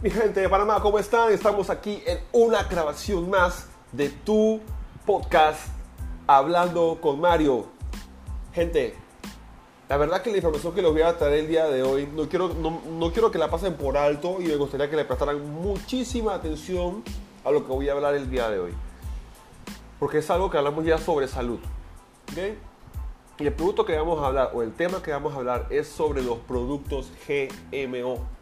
Mi gente de Panamá, ¿cómo están? Estamos aquí en una grabación más de tu podcast Hablando con Mario. Gente, la verdad que la información que les voy a traer el día de hoy, no quiero, no, quiero que la pasen por alto y me gustaría que le prestaran muchísima atención a lo que voy a hablar el día de hoy. Porque es algo que hablamos ya sobre salud. Y el producto que vamos a hablar, o el tema que vamos a hablar, es sobre los productos GMO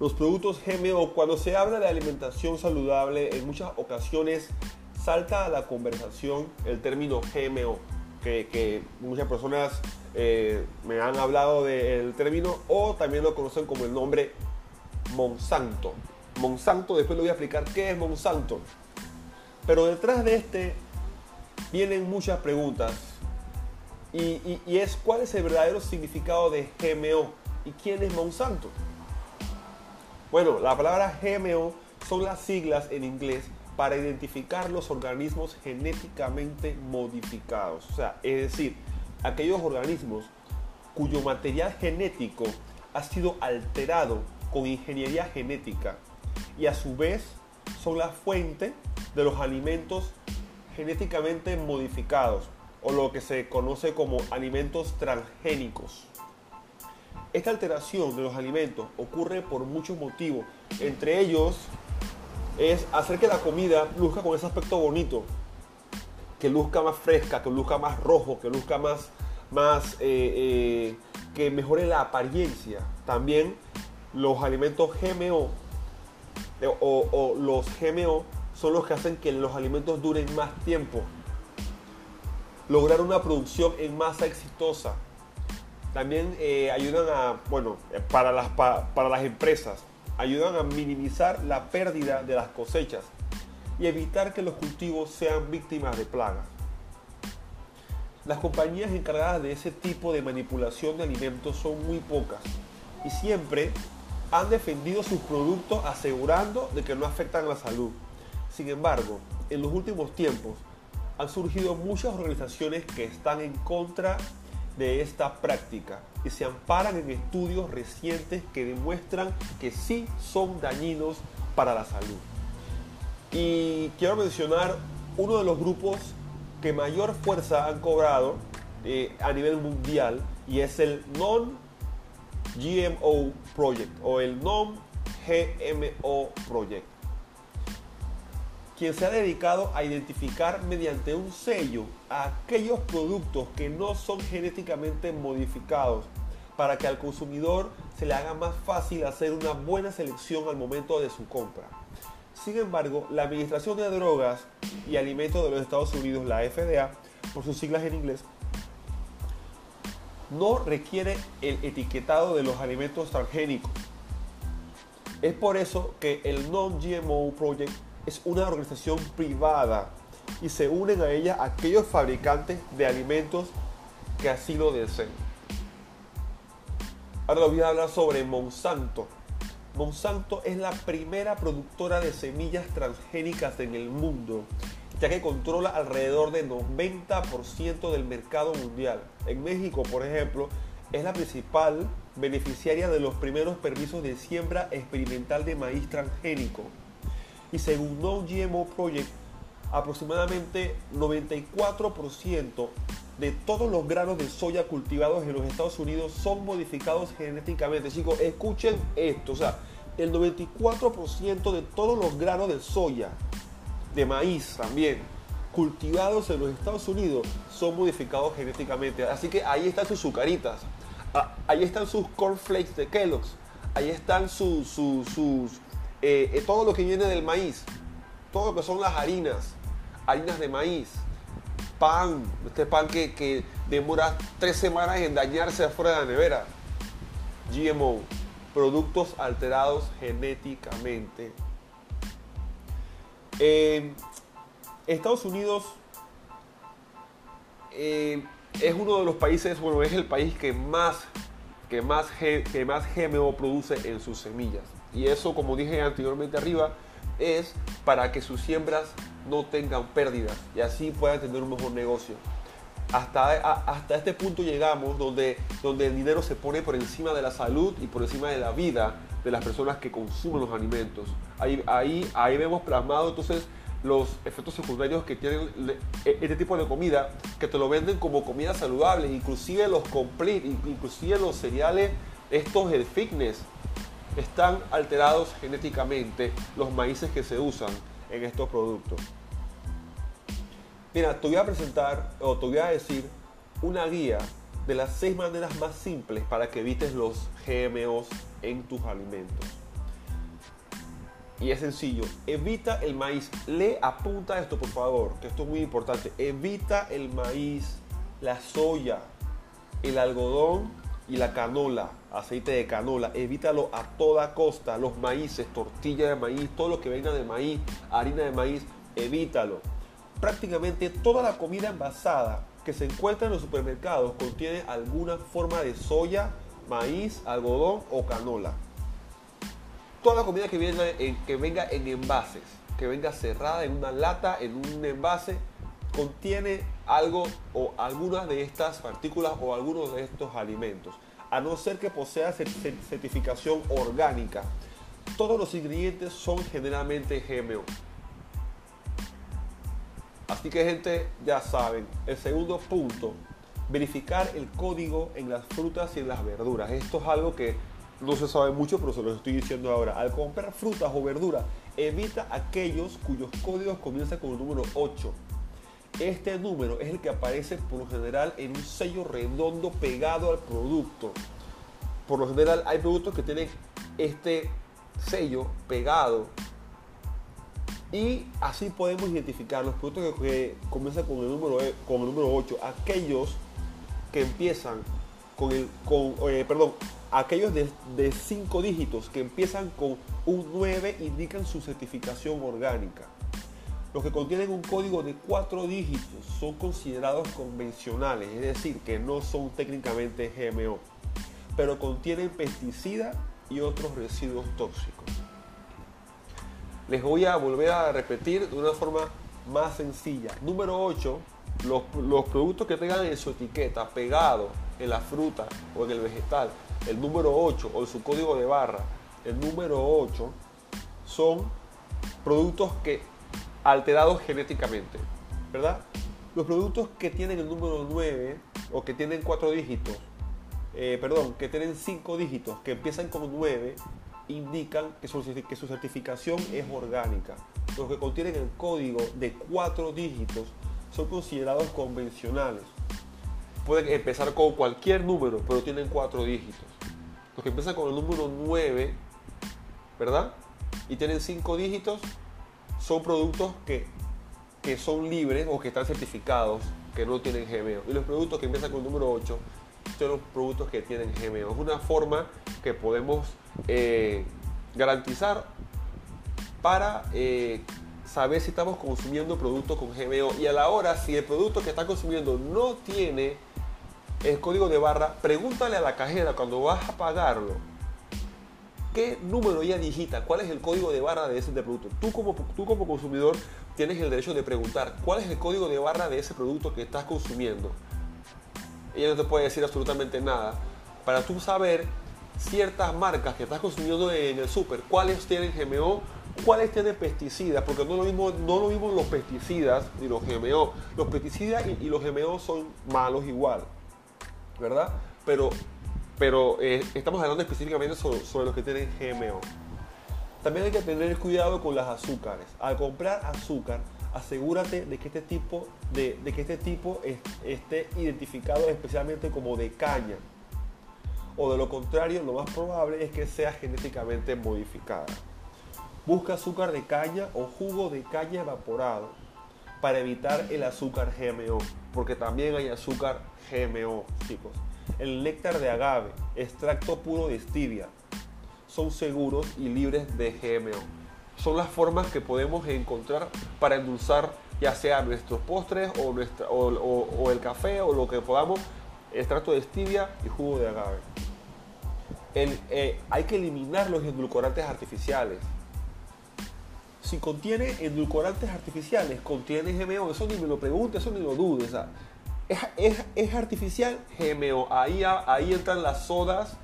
los productos GMO, cuando se habla de alimentación saludable, en muchas ocasiones salta a la conversación el término GMO, que, muchas personas eh, me han hablado del término o también lo conocen como el nombre Monsanto. Monsanto, después le voy a explicar qué es Monsanto. Pero detrás de este vienen muchas preguntas. Y, y es cuál es el verdadero significado de GMO y quién es Monsanto. Bueno, la palabra GMO son las siglas en inglés para identificar los organismos genéticamente modificados. O sea, es decir, aquellos organismos cuyo material genético ha sido alterado con ingeniería genética y a su vez son la fuente de los alimentos genéticamente modificados o lo que se conoce como alimentos transgénicos. Esta alteración de los alimentos ocurre por muchos motivos. Entre ellos es hacer que la comida luzca con ese aspecto bonito, que luzca más fresca, que luzca más rojo, que luzca más, más eh, eh, que mejore la apariencia. También los alimentos GMO eh, o, o los GMO son los que hacen que los alimentos duren más tiempo. Lograr una producción en masa exitosa también eh, ayudan a, bueno, eh, para las, para las empresas, ayudan a minimizar la pérdida de las cosechas y evitar que los cultivos sean víctimas de plagas. Las compañías encargadas de ese tipo de manipulación de alimentos son muy pocas y siempre han defendido sus productos asegurando de que no afectan la salud. Sin embargo, en los últimos tiempos han surgido muchas organizaciones que están en contra esta práctica y se amparan en estudios recientes que demuestran que sí son dañinos para la salud. Y quiero mencionar uno de los grupos que mayor fuerza han cobrado eh, a nivel mundial y es el Non-GMO Project o el Non-GMO Project quien se ha dedicado a identificar mediante un sello a aquellos productos que no son genéticamente modificados para que al consumidor se le haga más fácil hacer una buena selección al momento de su compra. Sin embargo, la Administración de Drogas y Alimentos de los Estados Unidos, la FDA, por sus siglas en inglés, no requiere el etiquetado de los alimentos transgénicos. Es por eso que el Non-GMO Project es una organización privada y se unen a ella aquellos fabricantes de alimentos que así lo deseen. Ahora voy a hablar sobre Monsanto. Monsanto es la primera productora de semillas transgénicas en el mundo, ya que controla alrededor del 90% del mercado mundial. En México, por ejemplo, es la principal beneficiaria de los primeros permisos de siembra experimental de maíz transgénico y según No GMO Project, aproximadamente 94% de todos los granos de soya cultivados en los Estados Unidos son modificados genéticamente. Chicos, escuchen esto, o sea, el 94% de todos los granos de soya, de maíz también, cultivados en los Estados Unidos son modificados genéticamente. Así que ahí están sus sucaritas, ah, ahí están sus cornflakes de Kellogg's, ahí están sus, sus eh, eh, todo lo que viene del maíz, todo lo que son las harinas, harinas de maíz, pan, este pan que, demora tres semanas en dañarse afuera de la nevera, GMO, productos alterados genéticamente. Estados Unidos eh, es uno de los países, bueno, es el país que más, que más, que más GMO produce en sus semillas. Y eso, como dije anteriormente arriba, es para que sus siembras no tengan pérdidas y así puedan tener un mejor negocio. Hasta, hasta este punto llegamos donde, donde el dinero se pone por encima de la salud y por encima de la vida de las personas que consumen los alimentos. Ahí, ahí, ahí vemos plasmado entonces los efectos secundarios que tienen e, este tipo de comida, que te lo venden como comida saludable, inclusive los complete, inclusive los cereales, estos el fitness, están alterados genéticamente los maíces que se usan en estos productos. Mira, te voy a presentar o te voy a decir una guía de las seis maneras más simples para que evites los GMOs en tus alimentos. Y es sencillo, evita el maíz. Le apunta esto, por favor, que esto es muy importante. Evita el maíz, la soya, el algodón y la canola, aceite de canola. Evítalo a toda costa. Los maíces, tortilla de maíz, todo lo que venga de maíz, harina de maíz, evítalo. Prácticamente toda la comida envasada que se encuentra en los supermercados contiene alguna forma de soya, maíz, algodón o canola toda la comida que, que venga en envases, que venga cerrada en una lata, en un envase, contiene algo o algunas de estas partículas o algunos de estos alimentos. A no ser que posea certificación orgánica. Todos los ingredientes son generalmente GMO. Así que gente, ya saben, el segundo punto, verificar el código en las frutas y en las verduras. Esto es algo que no se sabe mucho, pero se lo estoy diciendo ahora. Al comprar frutas o verduras, evita aquellos cuyos códigos comienzan con el número 8. Este número es el que aparece por lo general en un sello redondo pegado al producto. Por lo general hay productos que tienen este sello pegado y así podemos identificar los productos que, comienzan con el número, e, con el número 8, aquellos que empiezan con el, con, eh, perdón, aquellos de, de dígitos que empiezan con un 9 indican su certificación orgánica. Los que contienen un código de cuatro dígitos son considerados convencionales, es decir, que no son técnicamente GMO, pero contienen pesticidas y otros residuos tóxicos. Les voy a volver a repetir de una forma más sencilla. Número 8, los, productos que tengan en su etiqueta pegado en la fruta o en el vegetal el número 8 o su código de barra, el número 8, son productos que alterados genéticamente, ¿verdad? Los productos que tienen el número 9 o que tienen 4 dígitos, eh, perdón, que tienen 5 dígitos, que empiezan con 9, indican que su, certificación es orgánica. Los que contienen el código de 4 dígitos son considerados convencionales pueden empezar con cualquier número, pero tienen cuatro dígitos. Los que empiezan con el número 9, ¿verdad? Y tienen cinco dígitos, son productos que, que son libres o que están certificados, que no tienen GMO. Y los productos que empiezan con el número 8 son los productos que tienen GMO. Es una forma que podemos eh, garantizar para eh, saber si estamos consumiendo productos con GMO. Y a la hora, si el producto que está consumiendo no tiene el código de barra, pregúntale a la cajera cuando vas a pagarlo qué número ella digita, cuál es el código de barra de ese producto. Tú como, tú como consumidor tienes el derecho de preguntar cuál es el código de barra de ese producto que estás consumiendo. Ella no te puede decir absolutamente nada. Para tú saber ciertas marcas que estás consumiendo en el súper, cuáles tienen GMO, cuáles tienen pesticidas, porque no lo mismo, no lo mismo los pesticidas ni los GMO. Los pesticidas y, y los GMO son malos igual. ¿verdad? Pero, pero eh, estamos hablando específicamente sobre, los que tienen GMO. También hay que tener cuidado con las azúcares. Al comprar azúcar, asegúrate de que este tipo, de que este tipo esté identificado especialmente como de caña. O de lo contrario, lo más probable es que sea genéticamente modificada. Busca azúcar de caña o jugo de caña evaporado para evitar el azúcar GMO, porque también hay azúcar GMO, chicos. El néctar de agave, extracto puro de stevia, son seguros y libres de GMO. Son las formas que podemos encontrar para endulzar ya sea nuestros postres o, o, el café o lo que podamos, extracto de stevia y jugo de agave. Eh, hay que eliminar los edulcorantes artificiales si contiene edulcorantes artificiales, contiene GMO, eso ni me lo preguntes, eso ni lo dudes. Es, artificial GMO. Ahí, ahí entran las sodas,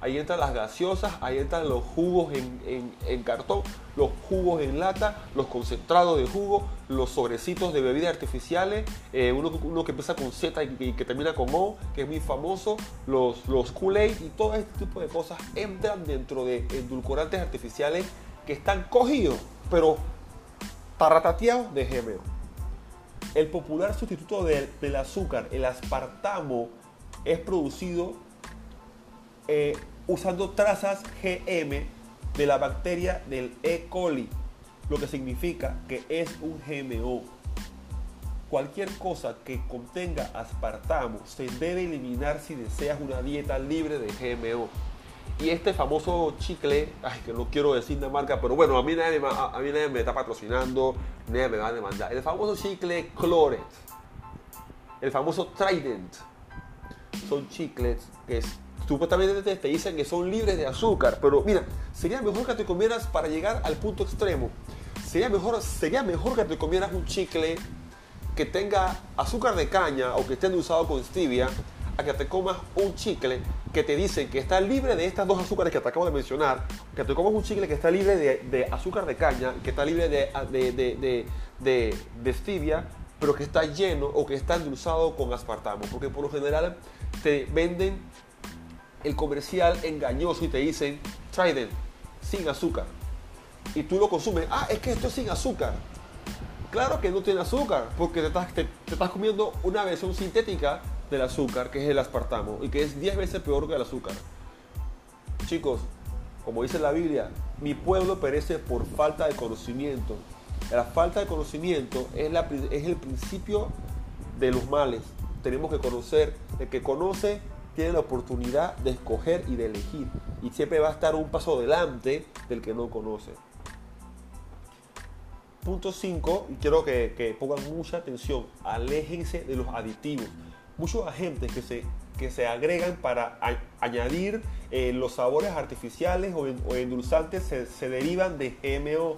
ahí entran las gaseosas, ahí entran los jugos en, cartón, los jugos en lata, los concentrados de jugo, los sobrecitos de bebidas artificiales, eh, uno, uno, que empieza con Z y, que termina con O, que es muy famoso, los, los Kool-Aid y todo este tipo de cosas entran dentro de edulcorantes artificiales que están cogidos, pero tarratateados de GMO. El popular sustituto del azúcar, el aspartamo, es producido eh, usando trazas GM de la bacteria del E. coli, lo que significa que es un GMO. Cualquier cosa que contenga aspartamo se debe eliminar si deseas una dieta libre de GMO. Y este famoso chicle, ay, que no quiero decir la marca, pero bueno, a mí nadie, a, mí nadie me está patrocinando, nadie me va a demandar. El famoso chicle Cloret, el famoso Trident, son chicles que supuestamente te dicen que son libres de azúcar, pero mira, sería mejor que te comieras para llegar al punto extremo. Sería mejor, sería mejor que te comieras un chicle que tenga azúcar de caña o que esté usado con stevia a que te comas un chicle que te dice que está libre de estas dos azúcares que te acabo de mencionar, que te comas un chicle que está libre de, azúcar de caña, que está libre de, de, de, stevia, pero que está lleno o que está endulzado con aspartamo, porque por lo general te venden el comercial engañoso y te dicen Trident sin azúcar. Y tú lo consumes, ah, es que esto es sin azúcar. Claro que no tiene azúcar, porque te estás, te, estás comiendo una versión sintética del azúcar, que es el aspartamo, y que es 10 veces peor que el azúcar. Chicos, como dice la Biblia, mi pueblo perece por falta de conocimiento. La falta de conocimiento es, el principio de los males tenemos que conocer, el que conoce tiene la oportunidad de escoger y de elegir. Y siempre va a estar un paso adelante del que no conoce. Punto 5, y quiero que, pongan mucha atención, aléjense de los aditivos. Muchos agentes que se, que se agregan para añadir eh, los sabores artificiales o, endulzantes se, derivan de GMO.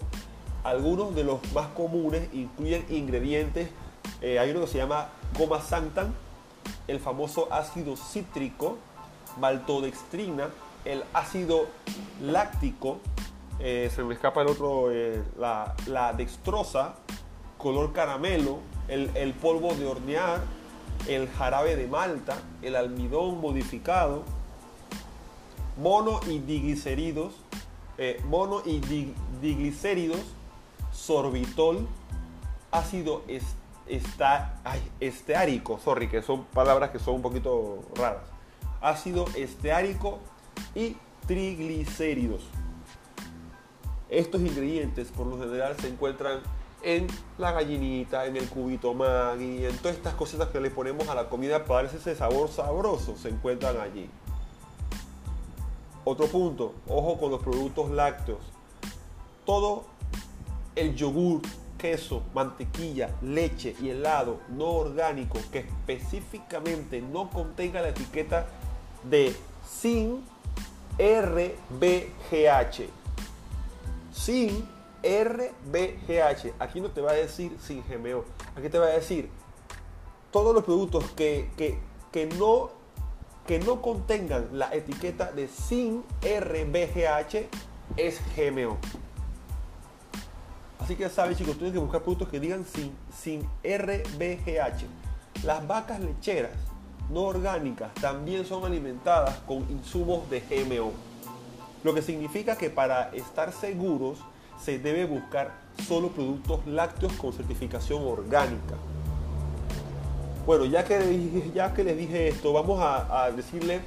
Algunos de los más comunes incluyen ingredientes eh, hay uno que se llama goma santan, el famoso ácido cítrico, maltodextrina, el ácido láctico, eh, se me escapa el otro, eh, la, dextrosa, color caramelo, el, polvo de hornear, el jarabe de malta, el almidón modificado, mono y diglicéridos, mono y diglicéridos, sorbitol, ácido está, esteárico, sorry, que son palabras que son un poquito raras. Ácido esteárico y triglicéridos. Estos ingredientes por lo general se encuentran en la gallinita, en el cubito Maggi, en todas estas cositas que le ponemos a la comida para ese sabor sabroso, se encuentran allí. Otro punto, ojo con los productos lácteos. Todo el yogur, queso, mantequilla, leche y helado no orgánico que específicamente no contenga la etiqueta de sin RBGH. Sin RBGH. Aquí no te va a decir sin GMO. Aquí te va a decir todos los productos que, que, no, que no contengan la etiqueta de sin RBGH es GMO. Así que ya saben chicos, tienen que buscar productos que digan sin, sin RBGH. Las vacas lecheras no orgánicas también son alimentadas con insumos de GMO. Lo que significa que para estar seguros se debe buscar solo productos lácteos con certificación orgánica. Bueno, ya que, ya que les dije esto, vamos a, a decirle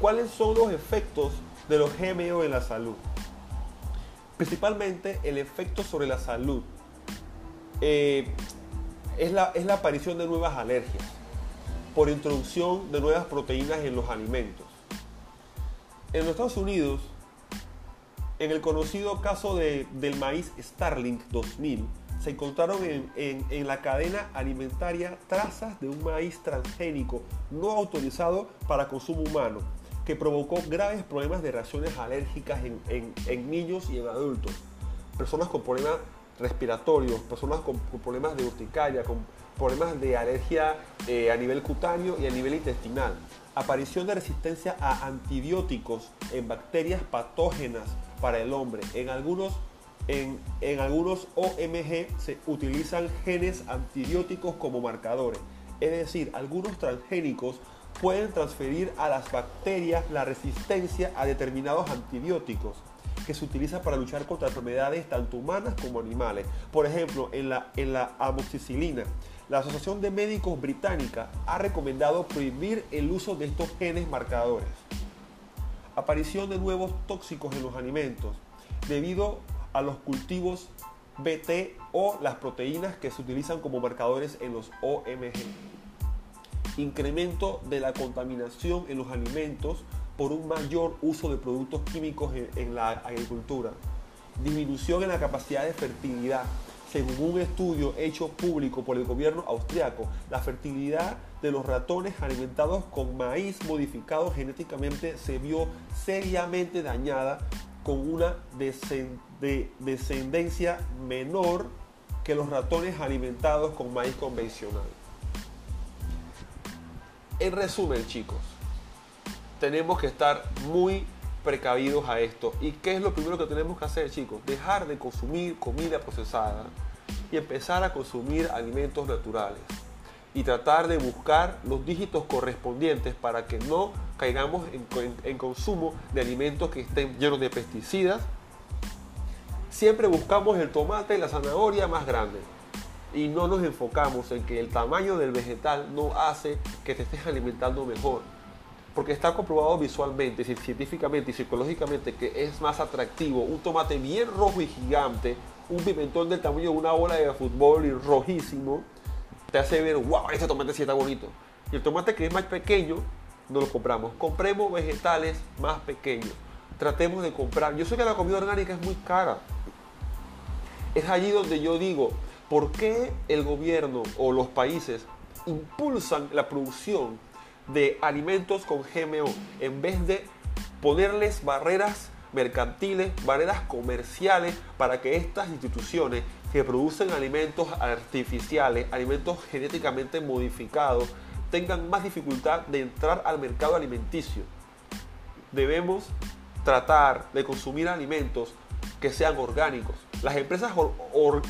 cuáles son los efectos de los GMO en la salud. Principalmente el efecto sobre la salud eh, es, la, es la aparición de nuevas alergias por introducción de nuevas proteínas en los alimentos. En los Estados Unidos, en el conocido caso del maíz Starlink 2000, se encontraron en, en, la cadena alimentaria trazas de un maíz transgénico no autorizado para consumo humano que provocó graves problemas de reacciones alérgicas en, niños y en adultos. Personas con problemas respiratorios, personas con, problemas de urticaria, con, problemas de alergia eh, a nivel cutáneo y a nivel intestinal, aparición de resistencia a antibióticos en bacterias patógenas para el hombre. En algunos, en, en algunos OMG se utilizan genes antibióticos como marcadores. Es decir, algunos transgénicos pueden transferir a las bacterias la resistencia a determinados antibióticos que se utilizan para luchar contra enfermedades tanto humanas como animales. Por ejemplo, en la, en la amoxicilina, la Asociación de Médicos Británica ha recomendado prohibir el uso de estos genes marcadores. Aparición de nuevos tóxicos en los alimentos debido a los cultivos BT o las proteínas que se utilizan como marcadores en los OMG incremento de la contaminación en los alimentos por un mayor uso de productos químicos en, la agricultura, disminución en la capacidad de fertilidad. Según un estudio hecho público por el gobierno austriaco, la fertilidad de los ratones alimentados con maíz modificado genéticamente se vio seriamente dañada con una descendencia menor que los ratones alimentados con maíz convencional. En resumen, chicos, tenemos que estar muy precavidos a esto. ¿Y qué es lo primero que tenemos que hacer, chicos? Dejar de consumir comida procesada y empezar a consumir alimentos naturales. Y tratar de buscar los dígitos correspondientes para que no caigamos en, consumo de alimentos que estén llenos de pesticidas. Siempre buscamos el tomate y la zanahoria más grandes y no nos enfocamos en que el tamaño del vegetal no hace que te estés alimentando mejor. Porque está comprobado visualmente, científicamente y psicológicamente que es más atractivo un tomate bien rojo y gigante, un pimentón del tamaño de una bola de fútbol y rojísimo, te hace ver, wow, este tomate sí está bonito. Y el tomate que es más pequeño, no lo compramos. Compremos vegetales más pequeños. Tratemos de comprar. Yo sé que la comida orgánica es muy cara. Es allí donde yo digo, ¿Por qué el gobierno o los países impulsan la producción de alimentos con GMO en vez de ponerles barreras mercantiles, barreras comerciales para que estas instituciones que producen alimentos artificiales, alimentos genéticamente modificados, tengan más dificultad de entrar al mercado alimenticio? Debemos tratar de consumir alimentos que sean orgánicos. Las empresas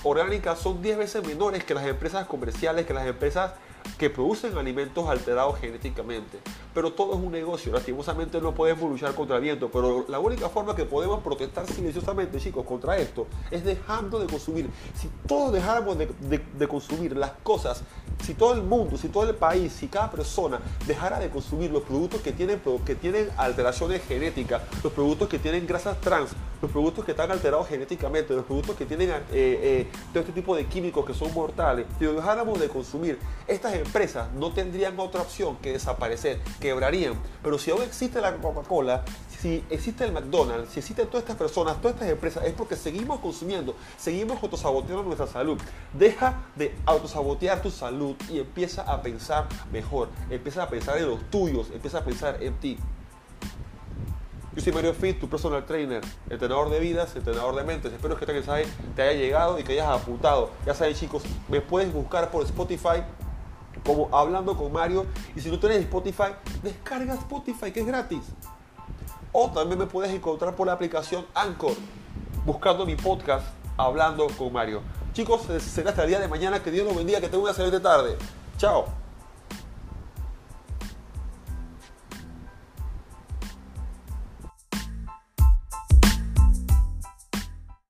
orgánicas son 10 veces menores que las empresas comerciales, que las empresas que producen alimentos alterados genéticamente. Pero todo es un negocio, lastimosamente no podemos luchar contra el viento, pero la única forma que podemos protestar silenciosamente, chicos, contra esto es dejando de consumir. Si todos dejáramos de, consumir las cosas, si todo el mundo, si todo el país, si cada persona dejara de consumir los productos que tienen, que tienen alteraciones genéticas, los productos que tienen grasas trans, los productos que están alterados genéticamente, los productos que tienen eh, eh, todo este tipo de químicos que son mortales, si dejáramos de consumir estas empresas no tendrían otra opción que desaparecer, quebrarían. Pero si aún existe la Coca-Cola, si existe el McDonald's, si existen todas estas personas, todas estas empresas, es porque seguimos consumiendo, seguimos autosaboteando nuestra salud. Deja de autosabotear tu salud y empieza a pensar mejor, empieza a pensar en los tuyos, empieza a pensar en ti. Yo soy Mario Fit, tu personal trainer, entrenador de vidas, entrenador de mentes. Espero que este mensaje te haya llegado y que hayas apuntado. Ya saben chicos, me puedes buscar por Spotify como Hablando con Mario. Y si no tienes Spotify, descarga Spotify, que es gratis. O también me puedes encontrar por la aplicación Anchor, buscando mi podcast Hablando con Mario. Chicos, será hasta el día de mañana. Que Dios los bendiga, que tengan una excelente tarde. Chao.